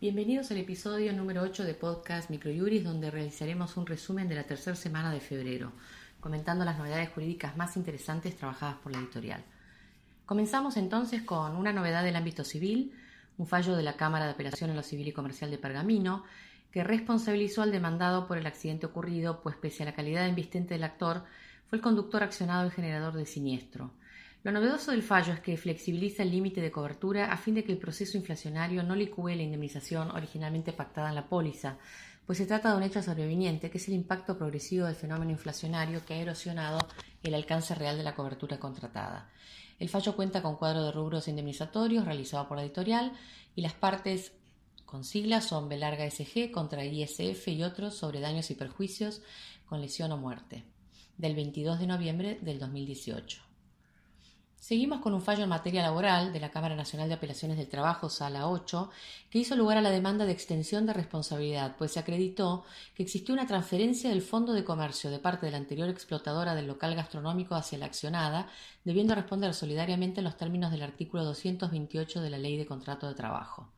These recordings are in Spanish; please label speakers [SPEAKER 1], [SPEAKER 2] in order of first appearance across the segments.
[SPEAKER 1] Bienvenidos al episodio número 8 de podcast Microjuris, donde realizaremos un resumen de la tercera semana de febrero, comentando las novedades jurídicas más interesantes trabajadas por la editorial. Comenzamos entonces con una novedad del ámbito civil, un fallo de la Cámara de Apelación en lo Civil y Comercial de Pergamino, que responsabilizó al demandado por el accidente ocurrido, pues pese a la calidad de invistente del actor, fue el conductor accionado y generador del siniestro. Lo novedoso del fallo es que flexibiliza el límite de cobertura a fin de que el proceso inflacionario no licúe la indemnización originalmente pactada en la póliza, pues se trata de un hecho sobreviniente que es el impacto progresivo del fenómeno inflacionario que ha erosionado el alcance real de la cobertura contratada. El fallo cuenta con cuadro de rubros indemnizatorios realizado por la editorial y las partes con siglas son B SG contra ISF y otros sobre daños y perjuicios con lesión o muerte, del 22 de noviembre del 2018. Seguimos con un fallo en materia laboral de la Cámara Nacional de Apelaciones del Trabajo, Sala 8, que hizo lugar a la demanda de extensión de responsabilidad, pues se acreditó que existió una transferencia del Fondo de Comercio de parte de la anterior explotadora del local gastronómico hacia la accionada, debiendo responder solidariamente en los términos del artículo 228 de la Ley de Contrato de Trabajo.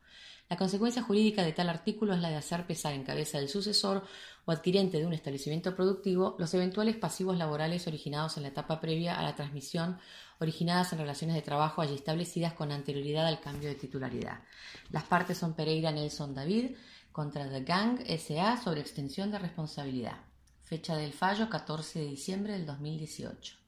[SPEAKER 1] La consecuencia jurídica de tal artículo es la de hacer pesar en cabeza del sucesor o adquirente de un establecimiento productivo los eventuales pasivos laborales originados en la etapa previa a la transmisión originadas en relaciones de trabajo allí establecidas con anterioridad al cambio de titularidad. Las partes son Pereira Nelson David contra The Gang SA sobre extensión de responsabilidad. Fecha del fallo 14 de diciembre del 2018.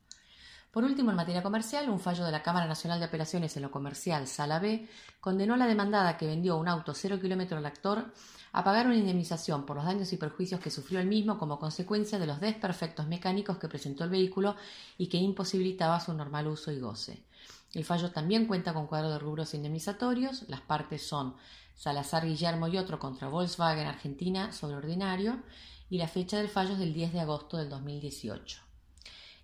[SPEAKER 1] Por último, en materia comercial, un fallo de la Cámara Nacional de Apelaciones en lo comercial, Sala B, condenó a la demandada que vendió un auto cero kilómetro al actor a pagar una indemnización por los daños y perjuicios que sufrió el mismo como consecuencia de los desperfectos mecánicos que presentó el vehículo y que imposibilitaba su normal uso y goce. El fallo también cuenta con cuadro de rubros indemnizatorios. Las partes son Salazar Guillermo y otro contra Volkswagen Argentina sobre ordinario y la fecha del fallo es del 10 de agosto del 2018.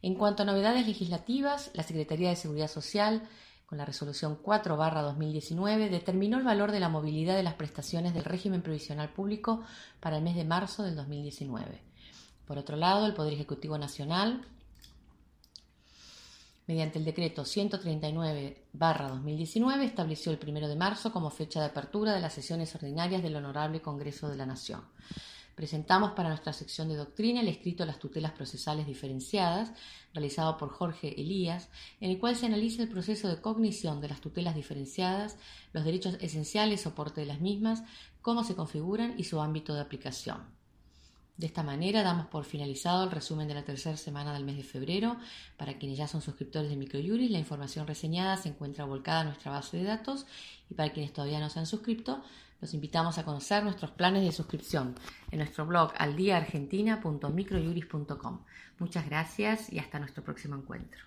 [SPEAKER 1] En cuanto a novedades legislativas, la Secretaría de Seguridad Social, con la resolución 4-2019, determinó el valor de la movilidad de las prestaciones del régimen provisional público para el mes de marzo del 2019. Por otro lado, el Poder Ejecutivo Nacional, mediante el decreto 139-2019, estableció el 1 de marzo como fecha de apertura de las sesiones ordinarias del Honorable Congreso de la Nación. Presentamos para nuestra sección de doctrina el escrito Las tutelas procesales diferenciadas, realizado por Jorge Elías, en el cual se analiza el proceso de cognición de las tutelas diferenciadas, los derechos esenciales, soporte de las mismas, cómo se configuran y su ámbito de aplicación. De esta manera damos por finalizado el resumen de la tercera semana del mes de febrero. Para quienes ya son suscriptores de Microjuris, la información reseñada se encuentra volcada en nuestra base de datos y para quienes todavía no se han suscrito, los invitamos a conocer nuestros planes de suscripción en nuestro blog aldiaargentina.microjuris.com. Muchas gracias y hasta nuestro próximo encuentro.